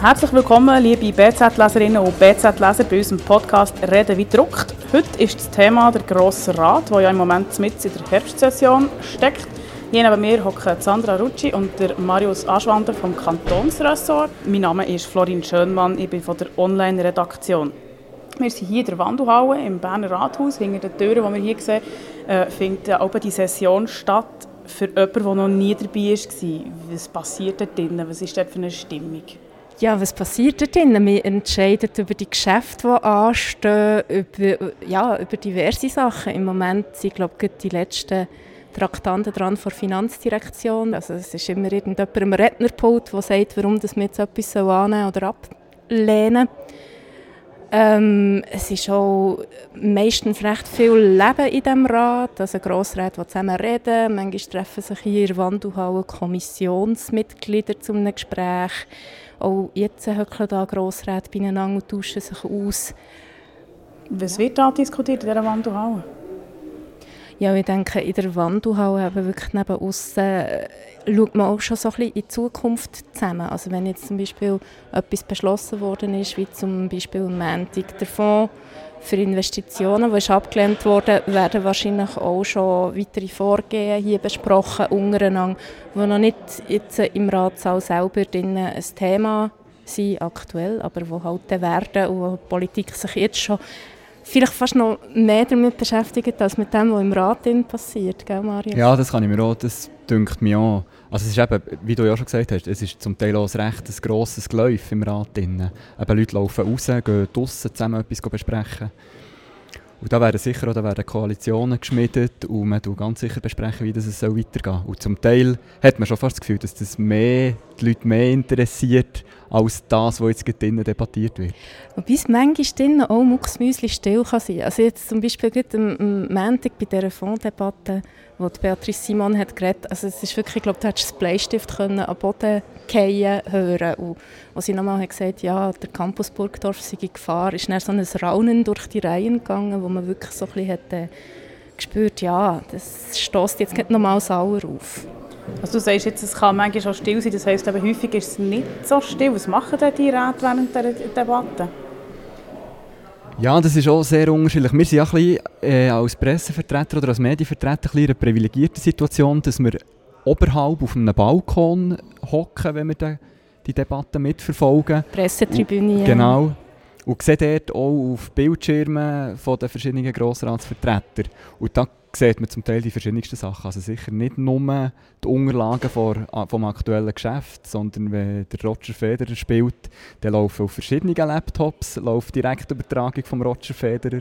Herzlich willkommen, liebe BZ-Leserinnen und BZ-Leser bei unserem Podcast «Reden wie druckt». Heute ist das Thema der Grosse Rat, der ja im Moment mit in der Herbstsession steckt. Hier neben mir hocken Sandra Rucci und der Marius Aschwander vom Kantonsressort. Mein Name ist Florin Schönmann, ich bin von der Online-Redaktion. Wir sind hier in der Wandelhalle im Berner Rathaus. Hinter den Türen, die wir hier sehen, äh, findet auch die Session statt. Für jemanden, der noch nie dabei war, was passiert dort drinnen? Was ist dort für eine Stimmung? Ja, was passiert dort drin? Wir entscheiden über die Geschäfte, die anstehen, über, ja, über diverse Sachen. Im Moment sind, glaube ich, die letzten Traktanten dran der Finanzdirektion. Also es ist immer irgendjemand am Rednerpult, der sagt, warum wir jetzt etwas annehmen oder ablehnen ähm, es ist auch meistens recht viel Leben in diesem Rat. Also Grossräte, die zusammen reden. Manchmal treffen sich hier in der Wandelhalle Kommissionsmitglieder zu einem Gespräch. Auch jetzt höckeln da Grossräte beieinander und tauschen sich aus. Was wird da diskutiert in dieser Wandelhalle? Ja, ich denke, in der Wandelhalle eben wirklich neben aussen äh, schaut man auch schon so ein bisschen in die Zukunft zusammen. Also wenn jetzt zum Beispiel etwas beschlossen worden ist, wie zum Beispiel am Montag der Fonds für Investitionen, ist abgelehnt wurde, werden wahrscheinlich auch schon weitere Vorgehen hier besprochen untereinander, die noch nicht jetzt im Ratssaal selber ein Thema sind aktuell, aber wo halt werden und wo die Politik sich jetzt schon vielleicht fast noch mehr damit beschäftigt, als mit dem, was im Rat passiert, gell Mario? Ja, das kann ich mir auch, das dünkt mir auch. Also es ist eben, wie du ja schon gesagt hast, es ist zum Teil auch ein recht ein grosses Geläuf im Rat. Drin. Leute laufen raus, gehen draussen zusammen etwas besprechen. Und da werden sicher auch werden Koalitionen geschmiedet und man wird ganz sicher besprechen, wie das es weitergehen soll. Und zum Teil hat man schon fast das Gefühl, dass das mehr, die Leute mehr interessiert, als das, was jetzt drinnen debattiert wird. Wobei es manchmal auch mucksmüsli still kann sein. Also jetzt zum Beispiel am, am Montag bei dieser Fondsdebatte, wo die Beatrice Simon hat geredet, also es ist wirklich, ich glaube, du hättest das Bleistift können am Boden fallen hören und als sie nochmal hat gesagt, ja, der Campus Burgdorf sei in Gefahr, ist dann so ein Raunen durch die Reihen gegangen, wo man wirklich so ein bisschen hat, äh, gespürt, ja, das stößt jetzt nicht nochmal sauer auf. Also du sagst jetzt, es kann manchmal schon still sein, das heisst aber häufig ist es nicht so still. Was machen denn die Räte während der Debatte? Ja, das ist auch sehr unterschiedlich. Wir sind ja ein bisschen, äh, als Pressevertreter oder als Medienvertreter in einer privilegierten Situation, dass wir oberhalb auf einem Balkon hocken, wenn wir die, die Debatte mitverfolgen. Pressetribüne. Genau. Und sehe dort auch auf Bildschirmen von den verschiedenen Grossratsvertretern. Und da sieht man zum Teil die verschiedensten Sachen. Also sicher nicht nur die Unterlagen vor, vom aktuellen Geschäft, sondern wenn der Roger Federer spielt, dann laufen auf verschiedenen Laptops läuft Direktübertragung vom Roger Federer.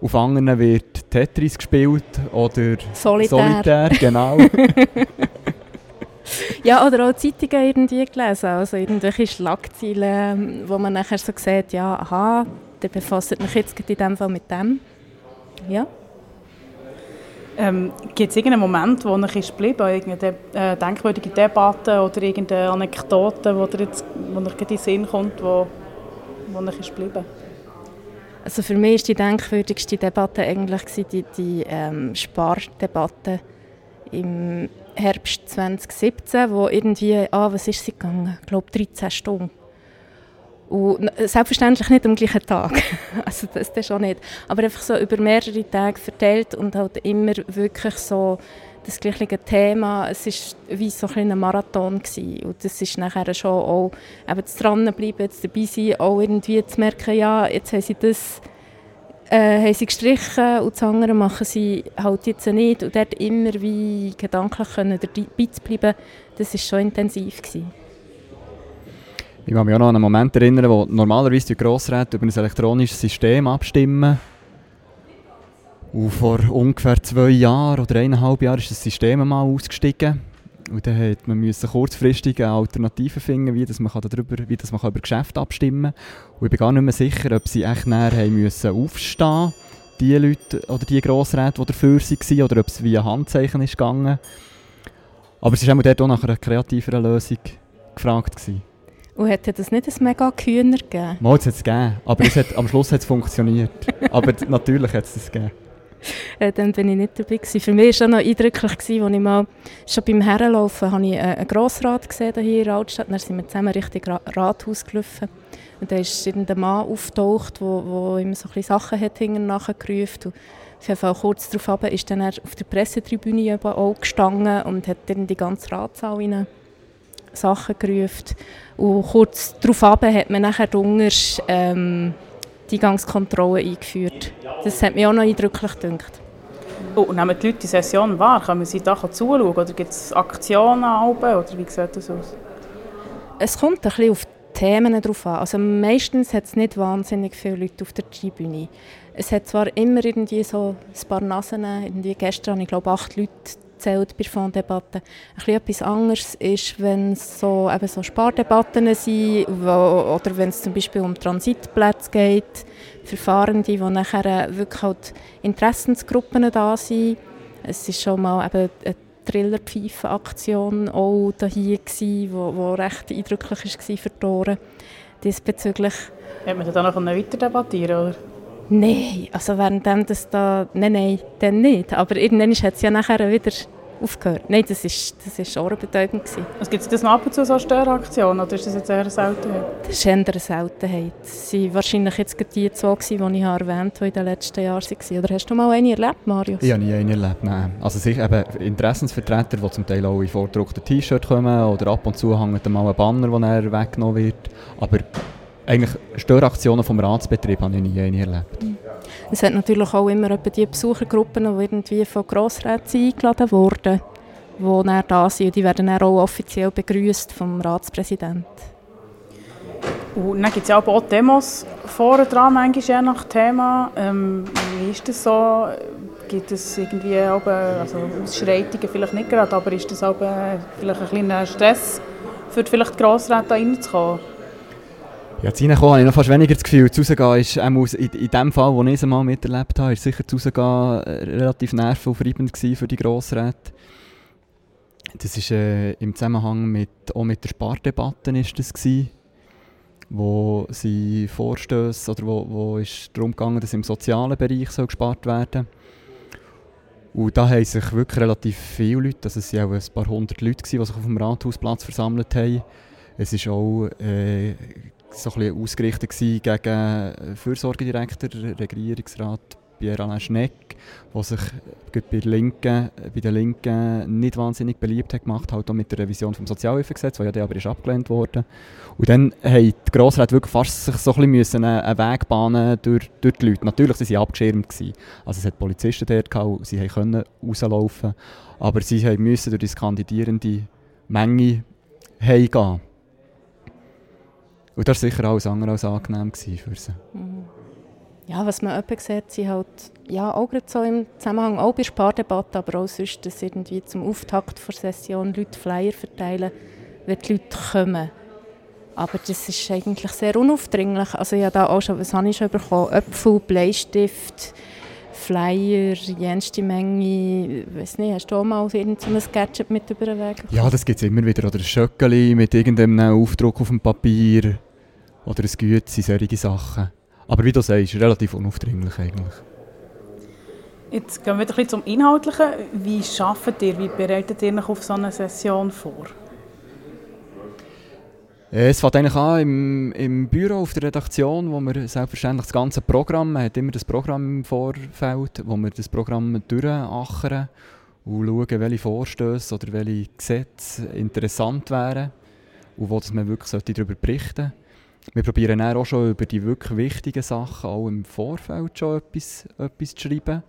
Auf anderen wird Tetris gespielt oder Solitär, Solitär genau. ja, oder auch Zeitungen irgendwie gelesen, also irgendwelche Schlagzeilen, wo man nachher so sieht, ja, aha, der befasst sich jetzt in dem Fall mit dem. Ja. Ähm, Gibt es irgendeinen Moment, wo euch ist geblieben, irgendeine äh, denkwürdige Debatte oder irgendeine Anekdote, wo, dir jetzt, wo euch in den Sinn kommt, wo, wo euch ist geblieben? Also für mich war die denkwürdigste Debatte eigentlich die, die ähm, Spardebatte im Herbst 2017, wo irgendwie, ah, was ist sie gegangen? Ich glaube 13 Stunden. Und selbstverständlich nicht am gleichen Tag, also das, das schon nicht, aber einfach so über mehrere Tage verteilt und halt immer wirklich so das gleiche Thema. Es war wie so ein Marathon gewesen. und das ist nachher schon auch eben das dranbleiben, jetzt dabei sein, auch irgendwie zu merken, ja, jetzt haben sie das äh, haben sie gestrichen und das andere machen sie halt jetzt nicht und dort immer wie gedanklich können dabei zu bleiben, das war schon intensiv gewesen. Ich kann mich auch noch an einen Moment erinnern, wo normalerweise die Grossräte über ein elektronisches System abstimmen. Und vor ungefähr zwei Jahren oder eineinhalb Jahren ist das System mal ausgestiegen. Und dann musste man kurzfristig eine Alternative finden, wie das man, darüber, wie das man über Geschäfte abstimmen kann. Und ich bin gar nicht mehr sicher, ob sie echt näher haben müssen aufstehen die Leute oder die Grossräte, die dafür waren, oder ob es via Handzeichen ist gegangen. Aber es war auch nach einer kreativeren Lösung gefragt. Gewesen. Und hätte das nicht ein mega Kühner gegeben? Mal, es hat es gegeben, aber es hat, am Schluss hat es funktioniert. aber natürlich hat es das gegeben. Äh, dann bin ich nicht dabei gewesen. Für mich war es noch eindrücklich, als ich mal schon beim Herrenlaufen habe ich äh, einen Grossrat gesehen hier in der Altstadt. Dann sind wir zusammen Richtung Rathaus gelaufen. Und da ist irgendein Mann auftaucht, wo, wo ihm so ein Sachen hat nachgerufen auf jeden Fall kurz darauf ist dann auf der Pressetribüne auch gestanden und hat dann die ganze Ratssaal rein Sachen gerufen. Und kurz darauf hat man nachher dungerst, ähm, die eingeführt. Das hat mich auch noch eindrücklich gedacht. Oh, und nehmen die Leute die Session wahr? Können sie da zuschauen? Oder gibt es Aktionen? Oder wie sieht das aus? Es kommt ein bisschen auf die Themen drauf an. Also meistens hat es nicht wahnsinnig viele Leute auf der Tribüne. Es hat zwar immer irgendwie so ein paar Nasen, irgendwie gestern habe ich glaube acht Leute zählt bei Fonddebatten. Ein etwas anderes ist, wenn es so, eben so Spardebatten sind wo, oder wenn es zum Beispiel um Transitplätze geht für wo nachher äh, wirklich halt Interessensgruppen da sind. Es ist schon mal eben eine Trillerpfeifen-Aktion auch hier gewesen, wo, wo recht eindrücklich war für die diesbezüglich. Hat man dann noch weiter debattieren oder? Nein, also währenddem das da, nein, nein, dann nicht. Aber irgendwann hat es ja nachher wieder aufgehört. Nein, das war ist, das ist ohrenbetäubend. Also gibt es das noch ab und zu so Störaktionen oder ist das jetzt eher eine Seltenheit? Das ist eher eine Seltenheit. Es waren wahrscheinlich jetzt die zwei, die ich erwähnt habe, die in den letzten Jahren waren. Oder hast du mal eine erlebt, Marius? Ich habe nie eine erlebt, nein. Also sich eben Interessensvertreter, die zum Teil auch in vorgedruckten T-Shirt kommen oder ab und zu hängt mal ein Banner, der weggenommen wird. Aber eigentlich Störaktionen vom Ratsbetrieb habe ich nie erlebt. Mhm. Es hat natürlich auch immer die Besuchergruppen, die irgendwie von Grossräten eingeladen wurden, die dann da sind. Und die werden dann auch offiziell begrüßt vom Ratspräsidenten. Und dann gibt es ja auch Demos vorne dran, manchmal je nach Thema. Ähm, wie ist das so? Gibt es irgendwie auch, also Ausschreitungen vielleicht nicht gerade, aber ist das auch vielleicht ein kleiner Stress für vielleicht die Grossräte da reinzukommen? Ja, zu reinkommen habe ich noch fast weniger das Gefühl, zu rausgehen ist, ähm, in, in dem Fall, wo ich es einmal miterlebt habe, ist sicher zu äh, relativ nervenaufreibend für die Grossräte. Das ist äh, im Zusammenhang mit, auch mit der Spardebatte ist das gewesen, wo sie Vorstöße, oder wo, wo ist darum gegangen, dass im sozialen Bereich soll gespart werden und da haben sich wirklich relativ viele Leute, also es waren auch ein paar hundert Leute, gewesen, die sich auf dem Rathausplatz versammelt haben. Es ist auch äh, so ein bisschen ausgerichtet gegen Fürsorgedirektor, Regierungsrat Pierre Alain Schneck, der sich bei, Linken, bei den Linken nicht wahnsinnig beliebt hat gemacht, auch mit der Revision des Sozialhilfegesetzes, das ja aber ist abgelehnt wurde. Und dann haben die Grossräte wirklich fast sich so ein bisschen einen Weg bahnen durch, durch die Leute. Natürlich waren sie abgeschirmt. Gewesen. Also es hat Polizisten dort gehabt, sie konnten rauslaufen, aber sie mussten durch die skandidierende Menge heimgehen. Und das war sicher alles andere als angenehm für sie. Mhm. Ja, was man öppe sieht, sind halt, ja, auch gerade so im Zusammenhang, auch bei Spardebatten, aber auch sonst, dass irgendwie zum Auftakt der Session Leute Flyer verteilen, wenn die Leute kommen. Aber das ist eigentlich sehr unaufdringlich. Also ich habe da auch schon, was habe ich schon bekommen? Äpfel, Bleistift, Flyer, jenste Menge. Weiß nicht, hast du auch mal so ein Gadget mit über den Weg Ja, das gibt es immer wieder. Oder ein Schöckeli mit irgendeinem Aufdruck auf dem Papier. Oder ein Güte, solche Sachen. Aber wie du sagst, relativ unaufdringlich eigentlich. Jetzt gehen wir ein bisschen zum Inhaltlichen. Wie arbeitet ihr, wie bereitet ihr euch auf so eine Session vor? Es fängt eigentlich an im, im Büro auf der Redaktion, wo wir selbstverständlich das ganze Programm, man hat immer das Programm im Vorfeld, wo wir das Programm durchachern und schauen, welche Vorstöße oder welche Gesetze interessant wären und wo man wirklich darüber berichten sollte. Wir probieren auch schon über die wirklich wichtigen Sachen auch im Vorfeld schon etwas, etwas zu schreiben,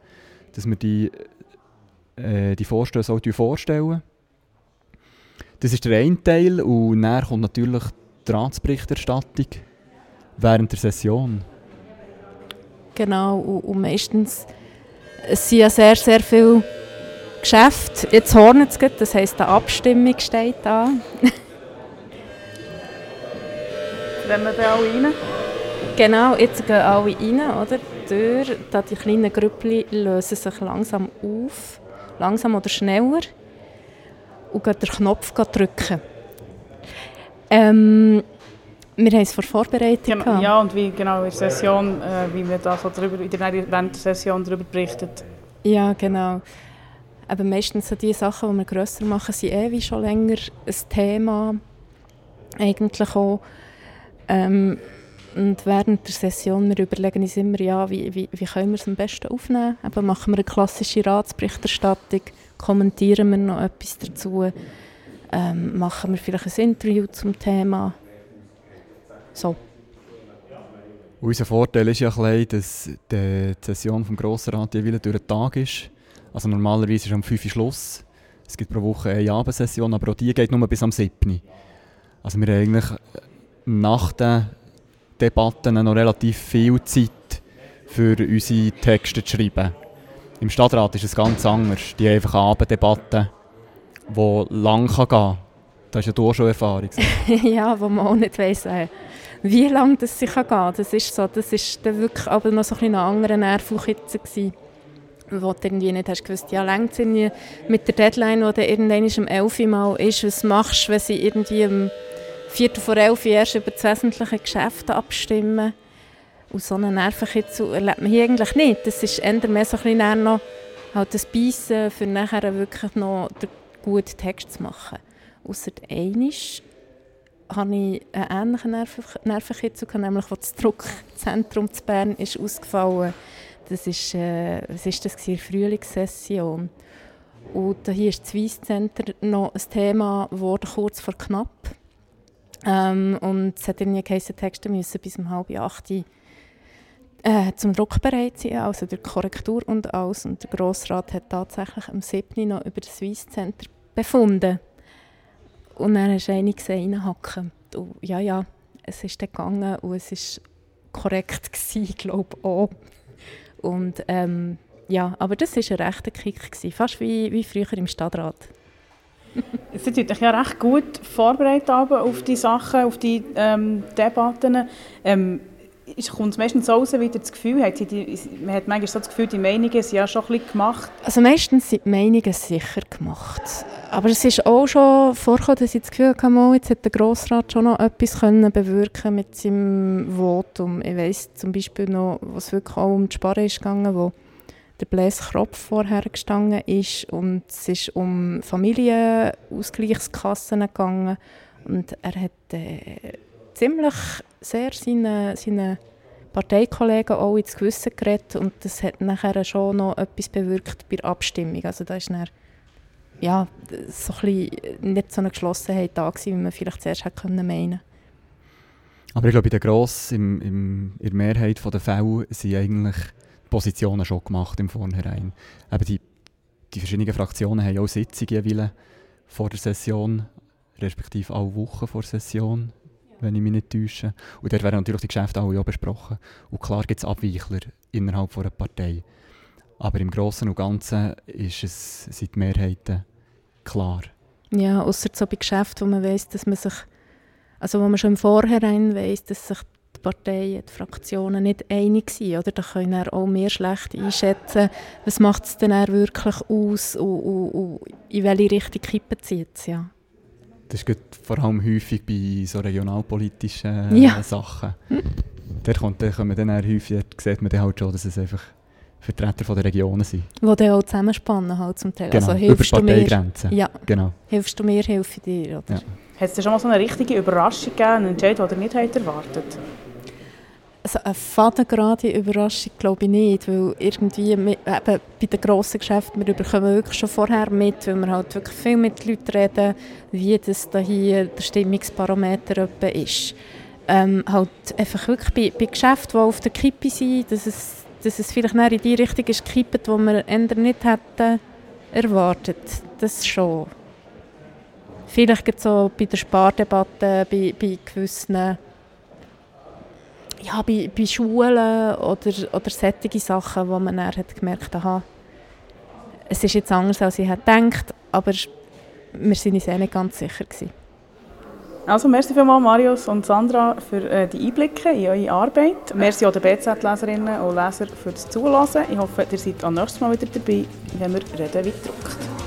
dass wir die, äh, die Vorstöße auch vorstellen. Das ist der eine Teil und dann kommt natürlich die Ratsberichterstattung während der Session. Genau, und, meistens sind ja sehr, sehr viele Geschäfte. Jetzt hornet es, das heisst, eine Abstimmung steht an. Rennen wir alle rein? Genau, jetzt gehen alle rein, oder? Die Tür, da die kleinen Grüppli lösen sich langsam auf, langsam oder schneller und gehen den Knopf drücken. Ähm, wir haben es vor Vorbereitung ja, ja, und wie genau in der Session, äh, wie wir da so drüber, in der, während der Session darüber berichtet. Ja, genau. Aber meistens so die Sachen, die wir grösser machen, sind eh wie schon länger ein Thema. Eigentlich auch. Ähm, und während der Session wir überlegen uns immer, ja, wie, wie, wie können wir es am besten aufnehmen. Eben machen wir eine klassische Ratsberichterstattung, kommentieren wir noch etwas dazu, ähm, machen wir vielleicht ein Interview zum Thema. So. Unser Vorteil ist ja ein bisschen, dass die Session vom Grossen Rat jeweils durch den Tag ist. Also normalerweise ist am 5 Uhr Schluss. Es gibt pro Woche eine Abendsession, aber auch die geht nur bis am 7. Also wir haben eigentlich nach den Debatten noch relativ viel Zeit für unsere Texte zu schreiben. Im Stadtrat ist es ganz anders. Die haben einfach Abenddebatten, die lang gehen kann. Das ist ja du schon Erfahrung. ja, wo man auch nicht weiss, äh, wie lange das sich gehen kann. Das ist so, das ist dann wirklich aber noch so ein, ein anderer gewesen wo du irgendwie nicht hast gewusst, ja, längt es mit der Deadline, die dann irgendwann um 11 Uhr mal ist, was machst du, wenn sie irgendwie Viertel vor elf erst über das wesentliche Geschäft abstimmen. Und so einen Nervenkitzel erlebt man hier eigentlich nicht. Das ist eher mehr so ein bisschen noch halt das Beißen, für nachher wirklich noch den guten Text zu machen. Ausser einisch hatte ich einen ähnlichen Nervenkitzel, nämlich als das Druckzentrum zu Bern ist ausgefallen das ist, äh, was ist das gewesen? Frühlingssession. Und hier ist das Weiss noch ein Thema geworden, kurz vor knapp. Ähm, und es hat irgendwie geheißen, Texte müssen bis um halb acht äh, zum Druck bereit sein, also der Korrektur und alles. Und der Grossrat hat tatsächlich am 7. noch über das Weiss Center befunden. Und dann hast du eine gesehen, reinhacken. Ja, ja, es ist dann gegangen und es war korrekt gewesen, glaube ich auch. Und ähm, ja, aber das war ein rechter Kick, gewesen, fast wie, wie früher im Stadtrat. Sie sind ja recht gut vorbereitet auf die Sachen, auf die ähm, Debatten. Ähm, kommt es meistens so raus, wie das Gefühl hat? Man hat manchmal so das Gefühl, die Meinungen sind ja schon ein bisschen gemacht. Also meistens sind die Meinungen sicher gemacht. Aber es ist auch schon vorgekommen, dass ich das Gefühl hatte, jetzt hat der Grossrat schon noch etwas können bewirken mit seinem Votum. Ich weiss zum Beispiel noch, was wirklich auch um die Sparre ist gegangen, wo der Blaise Kropf vorher gestanden ist und es ist um Familienausgleichskassen gegangen und er hat äh, ziemlich sehr seine, seine Parteikollegen auch ins Gewissen geredet und das hat nachher schon noch etwas bewirkt bei der Abstimmung. Also da ist dann, ja, so ein bisschen nicht so eine Geschlossenheit da gewesen, wie man vielleicht zuerst hätte können meinen Aber ich glaube, in der Gross, im, im, in der Mehrheit der Fälle sind eigentlich Positionen schon gemacht im Vornherein. Eben die, die verschiedenen Fraktionen haben auch Sitzungen vor der Session, respektive alle Wochen vor der Session wenn ich mich nicht täusche. Und dort werden natürlich die Geschäfte alle auch besprochen. Und klar gibt es Abweichler innerhalb einer Partei. Aber im Großen und Ganzen ist es, sind die Mehrheiten klar. Ja, außer so bei Geschäften, wo man weiß, dass man sich, also wo man schon im Vorhinein weiß, dass sich die Parteien, die Fraktionen nicht einig sind, oder? Da können wir auch mehr schlecht einschätzen, was macht es denn wirklich aus und, und, und in welche Richtung kippen zieht es, ja. Das ist vor allem häufig bei so regionalpolitischen ja. Sachen. Da kommt, da kommt dann häufig, sieht man dann halt schon, dass es einfach Vertreter von der Regionen sind. Die dann auch zusammenspannen halt zum Teil. Genau, also, hilfst über Parteigrenzen. Ja, genau. hilfst du mir, helfe ich dir. Oder? Ja. Hat es schon mal so eine richtige Überraschung gegeben, einen Entscheid, den ihr nicht erwartet also eine fadengerade Überraschung glaube ich nicht, weil irgendwie mit, eben bei den grossen Geschäften, wir bekommen wirklich schon vorher mit, weil wir halt wirklich viel mit den Leuten reden, wie das da hier der Stimmungsbarometer ist. Ähm, halt einfach wirklich bei, bei Geschäften, die auf der Kippe sind, dass es, dass es vielleicht in die Richtung ist gekippt, die wir eher nicht hätten erwartet. Das schon. Vielleicht gibt es auch bei der Spardebatte, bei, bei gewissen ja, bei, bei Schulen oder, oder solche Sachen, wo man dann hat gemerkt hat, es ist jetzt anders, als ich gedacht aber wir sind uns eh nicht ganz sicher gewesen. Also, merci vielmals, Marius und Sandra, für äh, die Einblicke in eure Arbeit. Merci auch den BZ-Leserinnen und Lesern für das Zuhören. Ich hoffe, ihr seid auch nächstes Mal wieder dabei, wenn wir reden wie druckt.